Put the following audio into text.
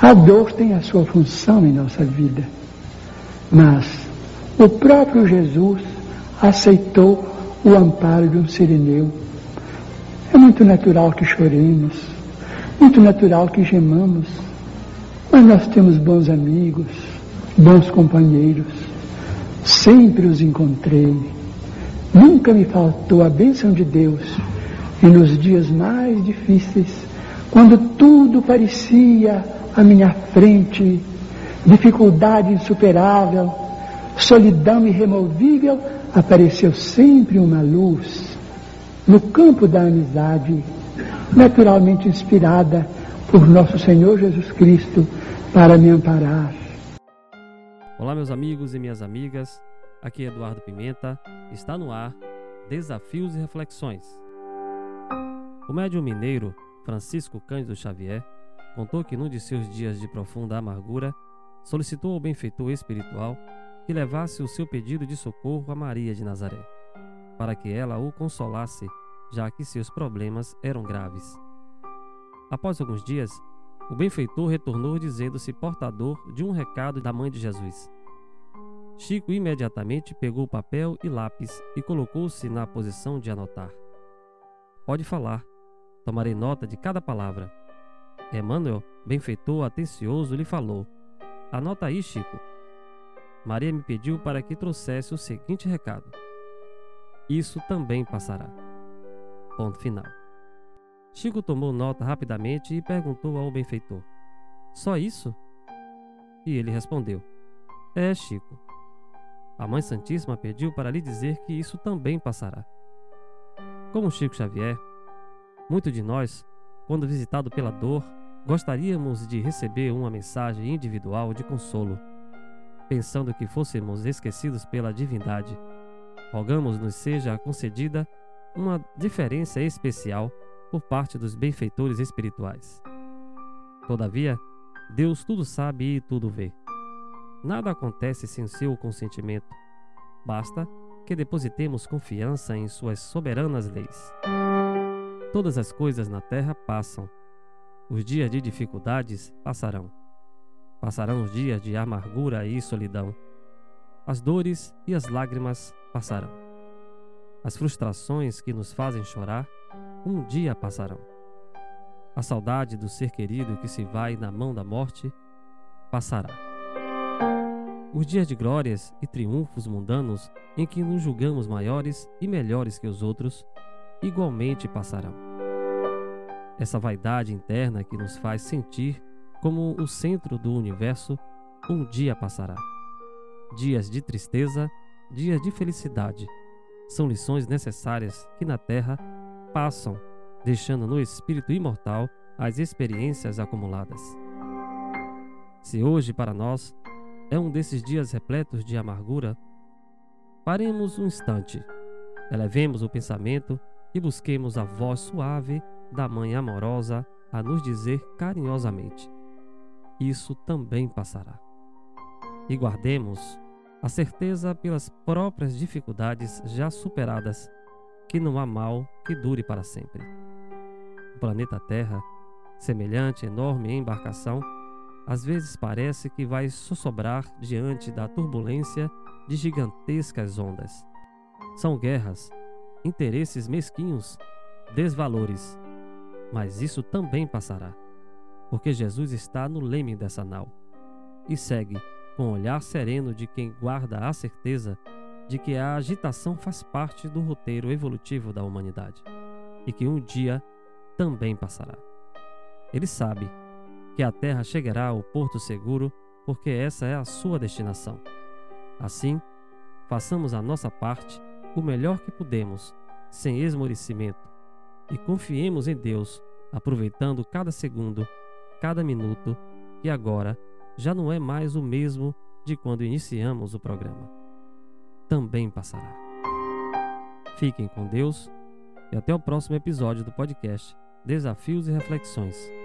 A dor tem a sua função em nossa vida, mas o próprio Jesus aceitou o amparo de um sirineu. É muito natural que choremos, muito natural que gemamos, mas nós temos bons amigos, bons companheiros, sempre os encontrei. Nunca me faltou a bênção de Deus e nos dias mais difíceis, quando tudo parecia à minha frente, dificuldade insuperável, solidão irremovível, apareceu sempre uma luz no campo da amizade, naturalmente inspirada por nosso Senhor Jesus Cristo para me amparar. Olá, meus amigos e minhas amigas. Aqui é Eduardo Pimenta. Está no ar Desafios e Reflexões. O médium mineiro Francisco Cândido Xavier contou que num de seus dias de profunda amargura solicitou ao benfeitor espiritual que levasse o seu pedido de socorro a Maria de Nazaré, para que ela o consolasse, já que seus problemas eram graves. Após alguns dias, o benfeitor retornou dizendo-se portador de um recado da mãe de Jesus. Chico imediatamente pegou papel e lápis e colocou-se na posição de anotar. Pode falar, tomarei nota de cada palavra. Emmanuel, benfeitor atencioso, lhe falou: Anota aí, Chico. Maria me pediu para que trouxesse o seguinte recado: Isso também passará. Ponto final. Chico tomou nota rapidamente e perguntou ao benfeitor: Só isso? E ele respondeu: É, Chico. A Mãe Santíssima pediu para lhe dizer que isso também passará. Como Chico Xavier, muito de nós, quando visitado pela dor, gostaríamos de receber uma mensagem individual de consolo pensando que fôssemos esquecidos pela divindade. Rogamos-nos seja concedida uma diferença especial por parte dos benfeitores espirituais. Todavia, Deus tudo sabe e tudo vê. Nada acontece sem seu consentimento. Basta que depositemos confiança em suas soberanas leis. Todas as coisas na terra passam. Os dias de dificuldades passarão. Passarão os dias de amargura e solidão. As dores e as lágrimas passarão. As frustrações que nos fazem chorar, um dia passarão. A saudade do ser querido que se vai na mão da morte passará. Os dias de glórias e triunfos mundanos em que nos julgamos maiores e melhores que os outros, igualmente passarão. Essa vaidade interna que nos faz sentir como o centro do universo, um dia passará. Dias de tristeza, dias de felicidade, são lições necessárias que na Terra passam, deixando no espírito imortal as experiências acumuladas. Se hoje para nós é um desses dias repletos de amargura, paremos um instante, elevemos o pensamento e busquemos a voz suave da Mãe amorosa a nos dizer carinhosamente: isso também passará. E guardemos a certeza pelas próprias dificuldades já superadas que não há mal que dure para sempre. O planeta Terra, semelhante enorme embarcação, às vezes parece que vai sussobrar diante da turbulência de gigantescas ondas. São guerras, interesses mesquinhos, desvalores, mas isso também passará porque Jesus está no leme dessa nau. E segue com o olhar sereno de quem guarda a certeza de que a agitação faz parte do roteiro evolutivo da humanidade e que um dia também passará. Ele sabe que a Terra chegará ao porto seguro porque essa é a sua destinação. Assim, façamos a nossa parte o melhor que podemos, sem esmorecimento, e confiemos em Deus, aproveitando cada segundo cada minuto, que agora já não é mais o mesmo de quando iniciamos o programa. Também passará. Fiquem com Deus e até o próximo episódio do podcast Desafios e Reflexões.